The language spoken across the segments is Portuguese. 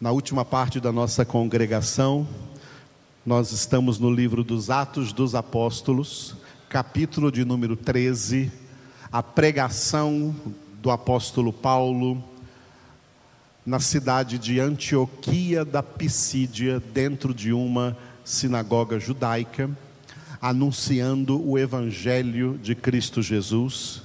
Na última parte da nossa congregação, nós estamos no livro dos Atos dos Apóstolos, capítulo de número 13, a pregação do apóstolo Paulo na cidade de Antioquia da Pisídia, dentro de uma sinagoga judaica, anunciando o evangelho de Cristo Jesus.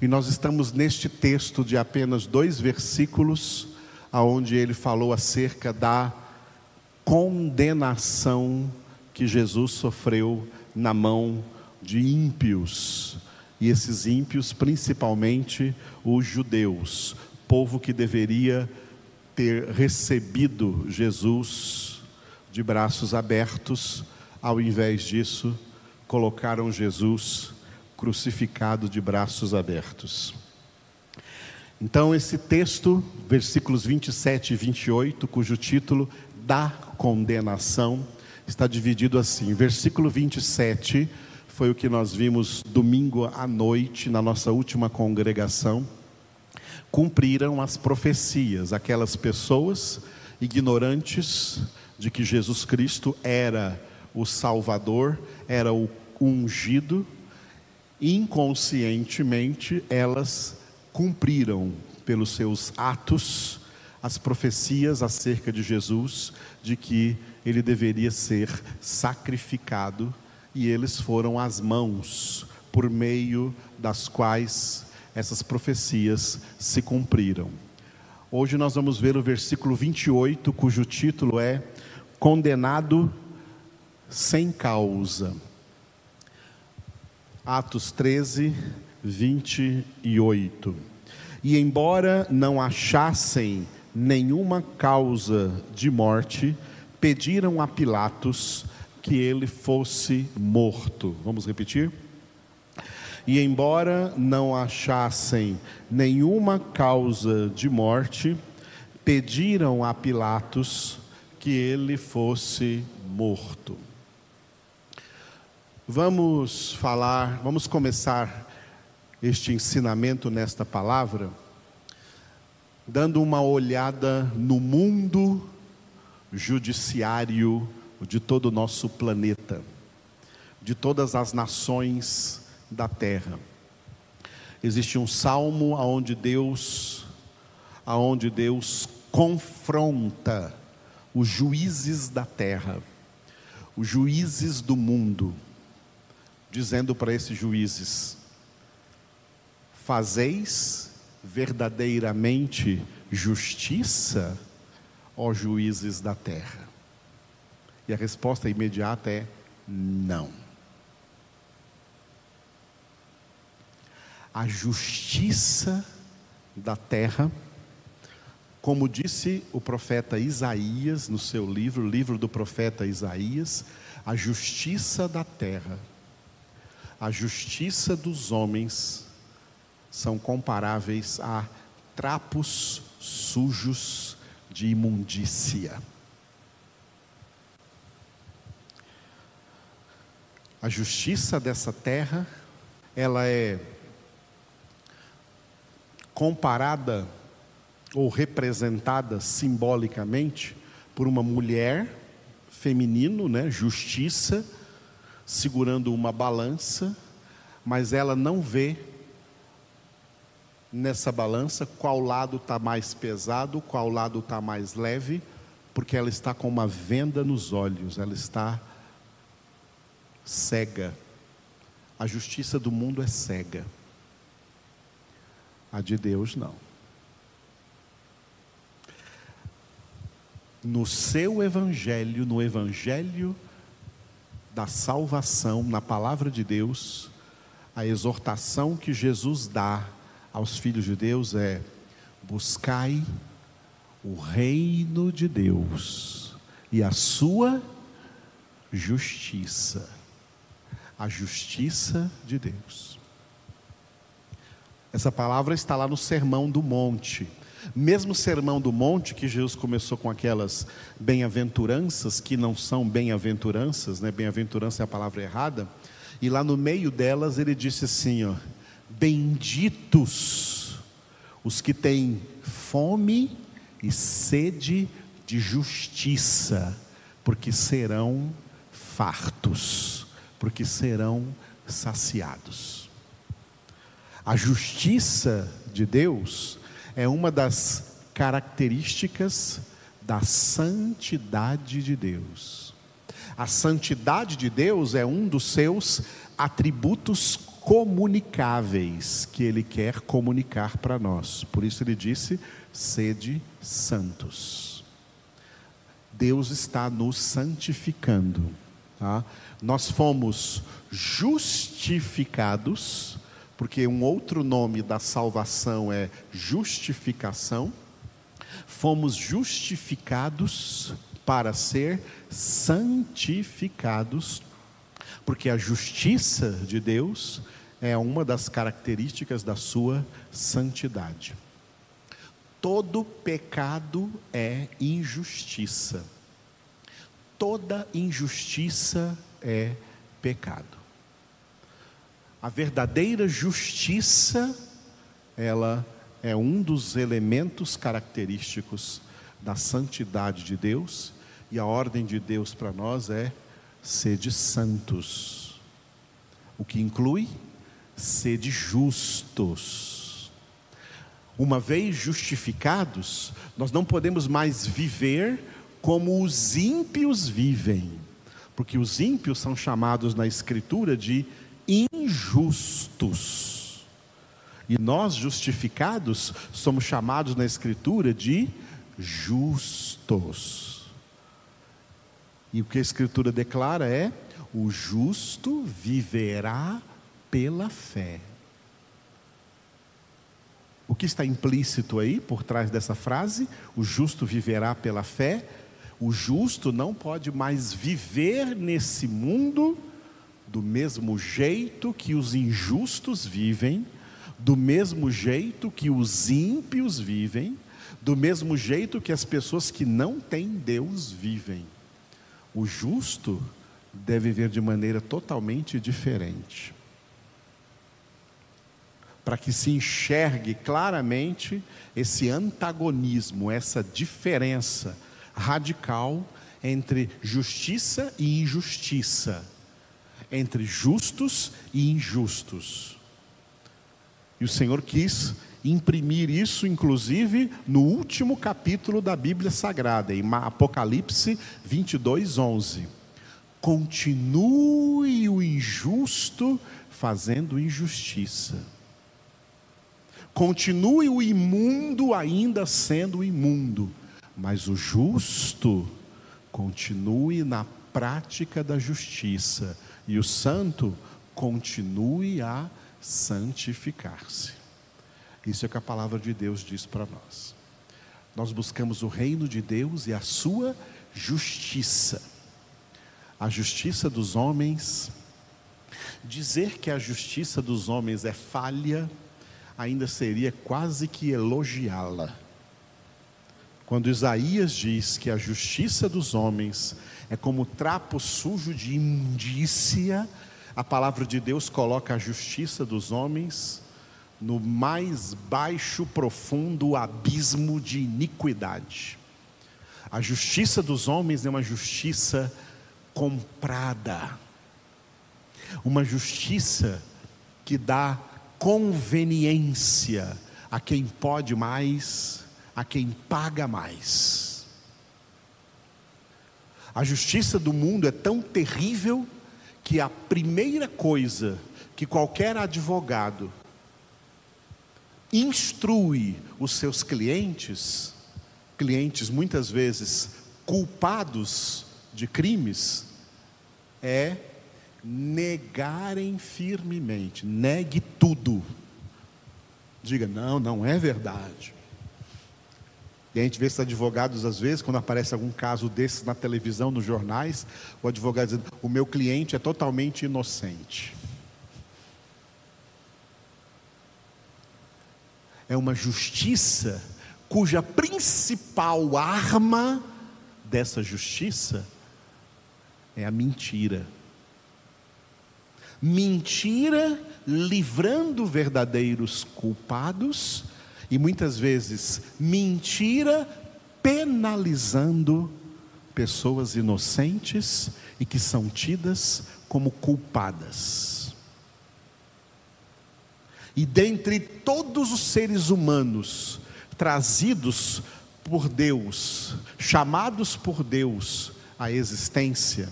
E nós estamos neste texto de apenas dois versículos aonde ele falou acerca da condenação que Jesus sofreu na mão de ímpios. E esses ímpios, principalmente os judeus, povo que deveria ter recebido Jesus de braços abertos, ao invés disso, colocaram Jesus crucificado de braços abertos. Então, esse texto, versículos 27 e 28, cujo título da condenação, está dividido assim. Versículo 27 foi o que nós vimos domingo à noite, na nossa última congregação. Cumpriram as profecias, aquelas pessoas ignorantes de que Jesus Cristo era o Salvador, era o ungido, inconscientemente elas cumpriram pelos seus atos as profecias acerca de Jesus, de que ele deveria ser sacrificado, e eles foram as mãos por meio das quais essas profecias se cumpriram. Hoje nós vamos ver o versículo 28, cujo título é Condenado sem causa. Atos 13, 28. E embora não achassem nenhuma causa de morte, pediram a Pilatos que ele fosse morto. Vamos repetir? E embora não achassem nenhuma causa de morte, pediram a Pilatos que ele fosse morto. Vamos falar, vamos começar este ensinamento nesta palavra, dando uma olhada no mundo judiciário de todo o nosso planeta, de todas as nações da terra. Existe um salmo aonde Deus aonde Deus confronta os juízes da terra, os juízes do mundo, dizendo para esses juízes: Fazeis verdadeiramente justiça, ó juízes da terra? E a resposta imediata é não. A justiça da terra, como disse o profeta Isaías no seu livro, livro do profeta Isaías, a justiça da terra, a justiça dos homens são comparáveis a trapos sujos de imundícia. A justiça dessa terra, ela é comparada ou representada simbolicamente por uma mulher feminino, né, justiça, segurando uma balança, mas ela não vê nessa balança qual lado está mais pesado, qual lado está mais leve, porque ela está com uma venda nos olhos, ela está cega. A justiça do mundo é cega, a de Deus não. No seu evangelho, no evangelho da salvação, na palavra de Deus, a exortação que Jesus dá aos filhos de Deus é: buscai o reino de Deus e a sua justiça. A justiça de Deus. Essa palavra está lá no Sermão do Monte. Mesmo Sermão do Monte, que Jesus começou com aquelas bem-aventuranças, que não são bem-aventuranças, né? Bem-aventurança é a palavra errada. E lá no meio delas ele disse assim: ó, Benditos os que têm fome e sede de justiça, porque serão fartos, porque serão saciados. A justiça de Deus é uma das características da santidade de Deus. A santidade de Deus é um dos seus atributos comunicáveis que ele quer comunicar para nós. Por isso ele disse: sede santos. Deus está nos santificando. Tá? Nós fomos justificados, porque um outro nome da salvação é justificação. Fomos justificados para ser santificados, porque a justiça de Deus é uma das características da sua santidade. Todo pecado é injustiça. Toda injustiça é pecado. A verdadeira justiça, ela é um dos elementos característicos da santidade de Deus, e a ordem de Deus para nós é sede santos, o que inclui sede justos. Uma vez justificados, nós não podemos mais viver como os ímpios vivem, porque os ímpios são chamados na Escritura de injustos. E nós, justificados, somos chamados na Escritura de justos. E o que a Escritura declara é: o justo viverá pela fé. O que está implícito aí por trás dessa frase? O justo viverá pela fé. O justo não pode mais viver nesse mundo do mesmo jeito que os injustos vivem, do mesmo jeito que os ímpios vivem, do mesmo jeito que as pessoas que não têm Deus vivem. O justo deve viver de maneira totalmente diferente para que se enxergue claramente esse antagonismo, essa diferença radical entre justiça e injustiça, entre justos e injustos. E o Senhor quis imprimir isso, inclusive, no último capítulo da Bíblia Sagrada, em Apocalipse 22, 11. Continue o injusto fazendo injustiça Continue o imundo ainda sendo imundo, mas o justo continue na prática da justiça, e o santo continue a santificar-se. Isso é o que a palavra de Deus diz para nós. Nós buscamos o reino de Deus e a sua justiça. A justiça dos homens, dizer que a justiça dos homens é falha, ainda seria quase que elogiá-la. Quando Isaías diz que a justiça dos homens é como trapo sujo de imundícia, a palavra de Deus coloca a justiça dos homens no mais baixo, profundo abismo de iniquidade. A justiça dos homens é uma justiça comprada, uma justiça que dá conveniência a quem pode mais, a quem paga mais. A justiça do mundo é tão terrível que a primeira coisa que qualquer advogado instrui os seus clientes, clientes muitas vezes culpados de crimes, é negarem firmemente, negue tudo. Diga, não, não é verdade. E a gente vê esses advogados, às vezes, quando aparece algum caso desses na televisão, nos jornais, o advogado dizendo: o meu cliente é totalmente inocente. É uma justiça cuja principal arma dessa justiça é a mentira mentira livrando verdadeiros culpados, e muitas vezes mentira penalizando pessoas inocentes e que são tidas como culpadas. E dentre todos os seres humanos trazidos por Deus, chamados por Deus à existência,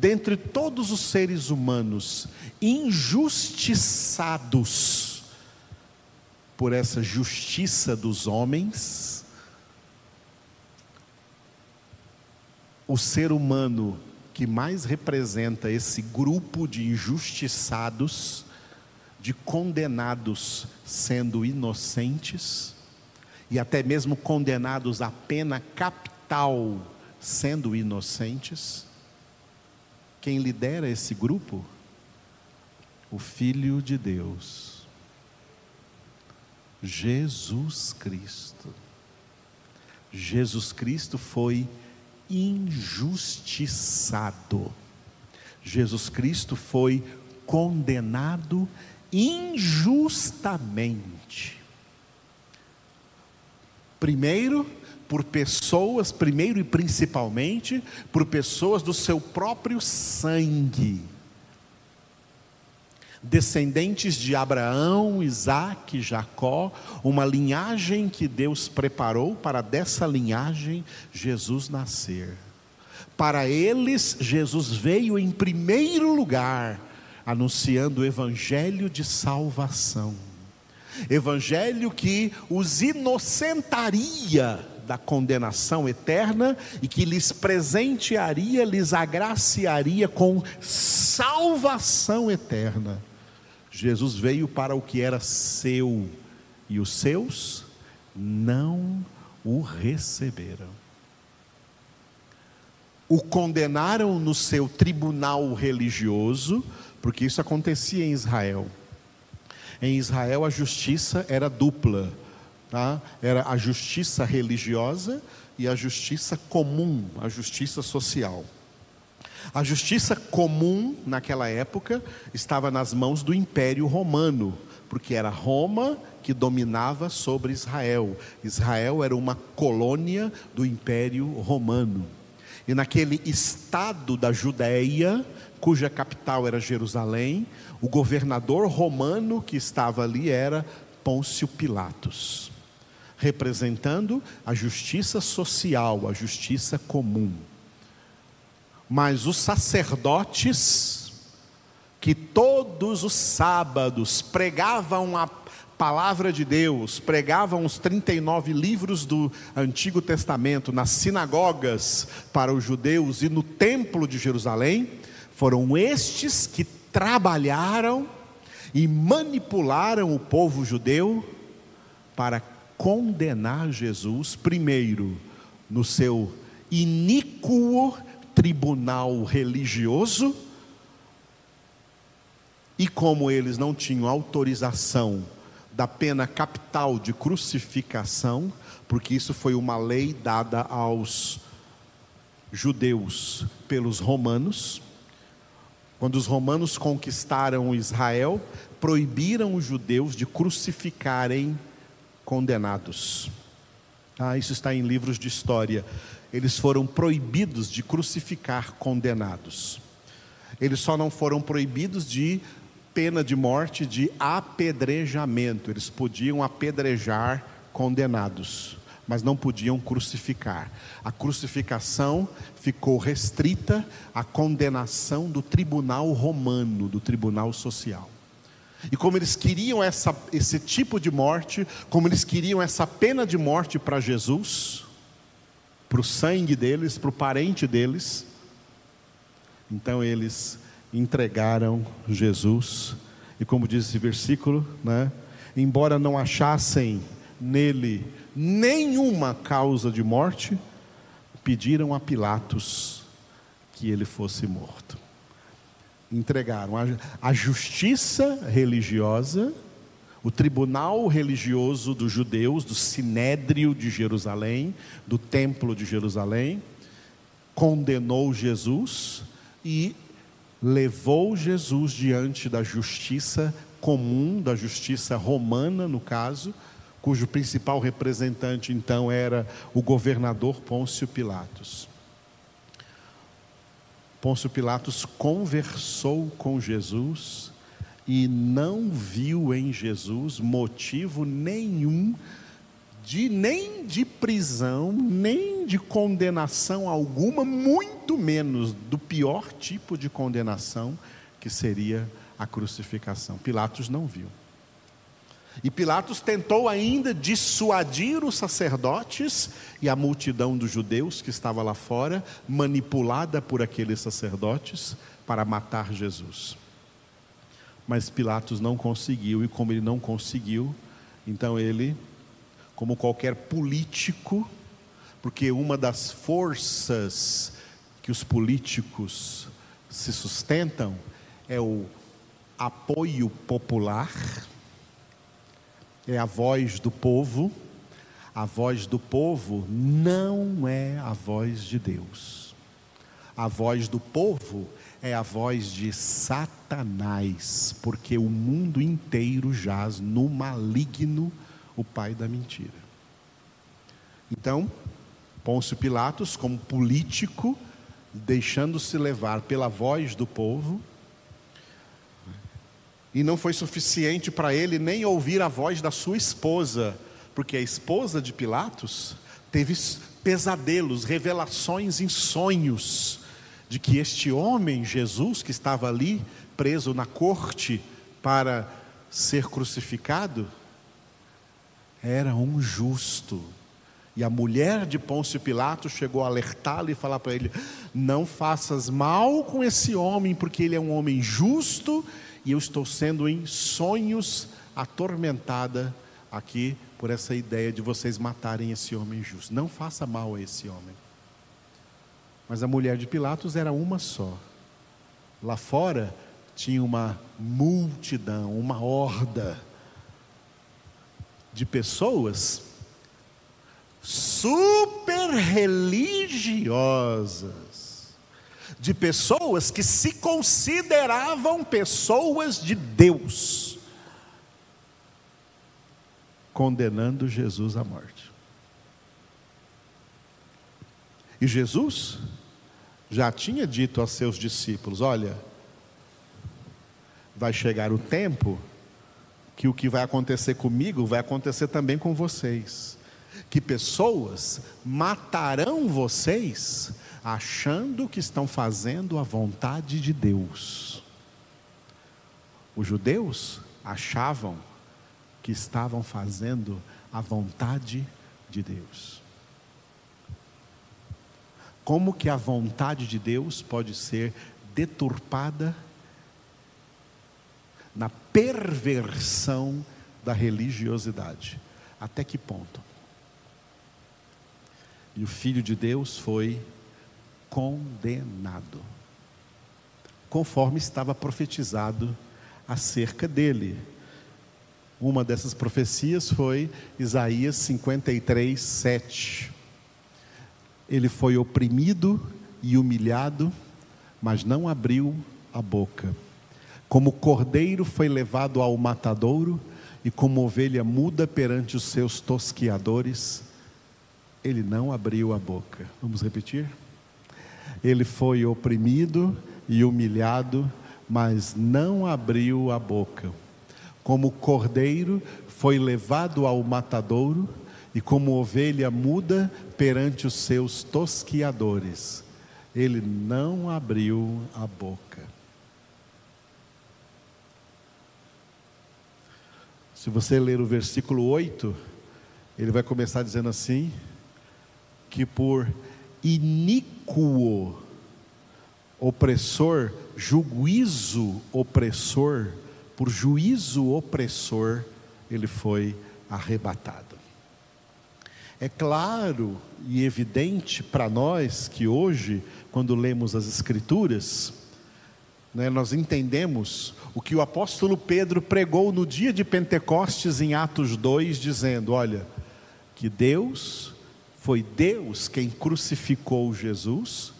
dentre todos os seres humanos injustiçados por essa justiça dos homens, o ser humano que mais representa esse grupo de injustiçados, de condenados sendo inocentes, e até mesmo condenados à pena capital sendo inocentes. Quem lidera esse grupo? O Filho de Deus, Jesus Cristo. Jesus Cristo foi injustiçado. Jesus Cristo foi condenado injustamente. Primeiro, por pessoas, primeiro e principalmente, por pessoas do seu próprio sangue. Descendentes de Abraão, Isaac, Jacó, uma linhagem que Deus preparou para dessa linhagem Jesus nascer. Para eles, Jesus veio em primeiro lugar, anunciando o evangelho de salvação evangelho que os inocentaria da condenação eterna e que lhes presentearia, lhes agraciaria com salvação eterna. Jesus veio para o que era seu e os seus não o receberam. O condenaram no seu tribunal religioso, porque isso acontecia em Israel. Em Israel a justiça era dupla, tá? era a justiça religiosa e a justiça comum, a justiça social. A justiça comum naquela época estava nas mãos do Império Romano, porque era Roma que dominava sobre Israel. Israel era uma colônia do Império Romano. E naquele estado da Judéia, cuja capital era Jerusalém, o governador romano que estava ali era Pôncio Pilatos, representando a justiça social, a justiça comum. Mas os sacerdotes, que todos os sábados pregavam a palavra de Deus, pregavam os 39 livros do Antigo Testamento nas sinagogas para os judeus e no templo de Jerusalém, foram estes que trabalharam e manipularam o povo judeu para condenar Jesus, primeiro, no seu iníquo tribunal religioso, e como eles não tinham autorização da pena capital de crucificação, porque isso foi uma lei dada aos judeus pelos romanos, quando os romanos conquistaram Israel, proibiram os judeus de crucificarem condenados. Ah, isso está em livros de história. Eles foram proibidos de crucificar condenados. Eles só não foram proibidos de pena de morte de apedrejamento. Eles podiam apedrejar condenados mas não podiam crucificar. A crucificação ficou restrita à condenação do tribunal romano, do tribunal social. E como eles queriam essa, esse tipo de morte, como eles queriam essa pena de morte para Jesus, para o sangue deles, para o parente deles, então eles entregaram Jesus. E como diz esse versículo, né, embora não achassem nele nenhuma causa de morte, pediram a Pilatos que ele fosse morto. Entregaram a, a justiça religiosa, o tribunal religioso dos judeus, do Sinédrio de Jerusalém, do Templo de Jerusalém, condenou Jesus e levou Jesus diante da justiça comum, da justiça romana, no caso, cujo principal representante então era o governador Pôncio Pilatos. Pôncio Pilatos conversou com Jesus e não viu em Jesus motivo nenhum de nem de prisão, nem de condenação alguma, muito menos do pior tipo de condenação que seria a crucificação. Pilatos não viu. E Pilatos tentou ainda dissuadir os sacerdotes e a multidão dos judeus que estava lá fora, manipulada por aqueles sacerdotes para matar Jesus. Mas Pilatos não conseguiu, e como ele não conseguiu, então ele, como qualquer político, porque uma das forças que os políticos se sustentam é o apoio popular é a voz do povo, a voz do povo não é a voz de Deus. A voz do povo é a voz de Satanás, porque o mundo inteiro jaz no maligno, o pai da mentira. Então, Pôncio Pilatos, como político, deixando-se levar pela voz do povo, e não foi suficiente para ele nem ouvir a voz da sua esposa, porque a esposa de Pilatos teve pesadelos, revelações em sonhos de que este homem, Jesus, que estava ali preso na corte para ser crucificado, era um justo. E a mulher de Pôncio Pilatos chegou a alertá-lo e falar para ele: Não faças mal com esse homem, porque ele é um homem justo e eu estou sendo em sonhos atormentada aqui por essa ideia de vocês matarem esse homem justo. Não faça mal a esse homem. Mas a mulher de Pilatos era uma só. Lá fora tinha uma multidão, uma horda de pessoas super religiosas de pessoas que se consideravam pessoas de Deus, condenando Jesus à morte. E Jesus já tinha dito aos seus discípulos: Olha, vai chegar o tempo que o que vai acontecer comigo vai acontecer também com vocês. Que pessoas matarão vocês achando que estão fazendo a vontade de Deus. Os judeus achavam que estavam fazendo a vontade de Deus. Como que a vontade de Deus pode ser deturpada na perversão da religiosidade? Até que ponto? E o Filho de Deus foi condenado, conforme estava profetizado acerca dele. Uma dessas profecias foi Isaías 53, 7. Ele foi oprimido e humilhado, mas não abriu a boca. Como cordeiro foi levado ao matadouro, e como ovelha muda perante os seus tosquiadores, ele não abriu a boca. Vamos repetir? Ele foi oprimido e humilhado, mas não abriu a boca. Como cordeiro foi levado ao matadouro, e como ovelha muda perante os seus tosquiadores, ele não abriu a boca. Se você ler o versículo 8, ele vai começar dizendo assim: que por iníquo, opressor, juízo opressor, por juízo opressor, ele foi arrebatado. É claro e evidente para nós que hoje, quando lemos as Escrituras, né, nós entendemos o que o apóstolo Pedro pregou no dia de Pentecostes em Atos 2, dizendo: olha, que Deus foi Deus quem crucificou Jesus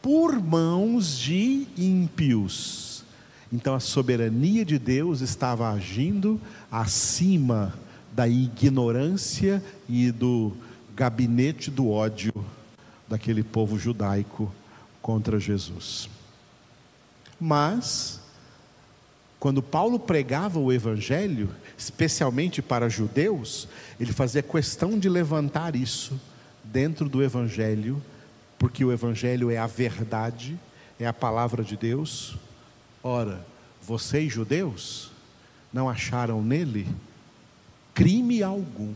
por mãos de ímpios. Então a soberania de Deus estava agindo acima da ignorância e do gabinete do ódio daquele povo judaico contra Jesus. Mas, quando Paulo pregava o Evangelho, especialmente para judeus, ele fazia questão de levantar isso dentro do Evangelho, porque o Evangelho é a verdade, é a palavra de Deus. Ora, vocês judeus não acharam nele crime algum.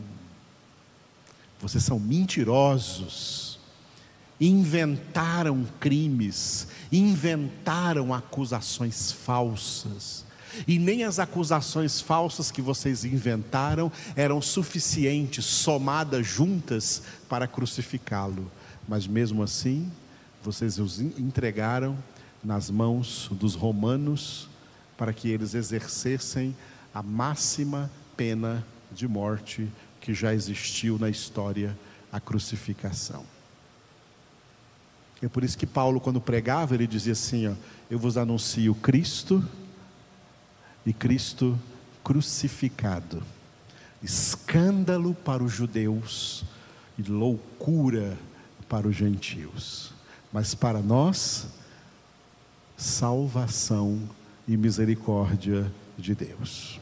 Vocês são mentirosos, inventaram crimes, inventaram acusações falsas. E nem as acusações falsas que vocês inventaram eram suficientes, somadas juntas, para crucificá-lo. Mas mesmo assim, vocês os entregaram nas mãos dos romanos para que eles exercessem a máxima pena de morte que já existiu na história, a crucificação. É por isso que Paulo, quando pregava, ele dizia assim: ó, Eu vos anuncio Cristo e Cristo crucificado, escândalo para os judeus e loucura para os gentios, mas para nós, salvação e misericórdia de Deus.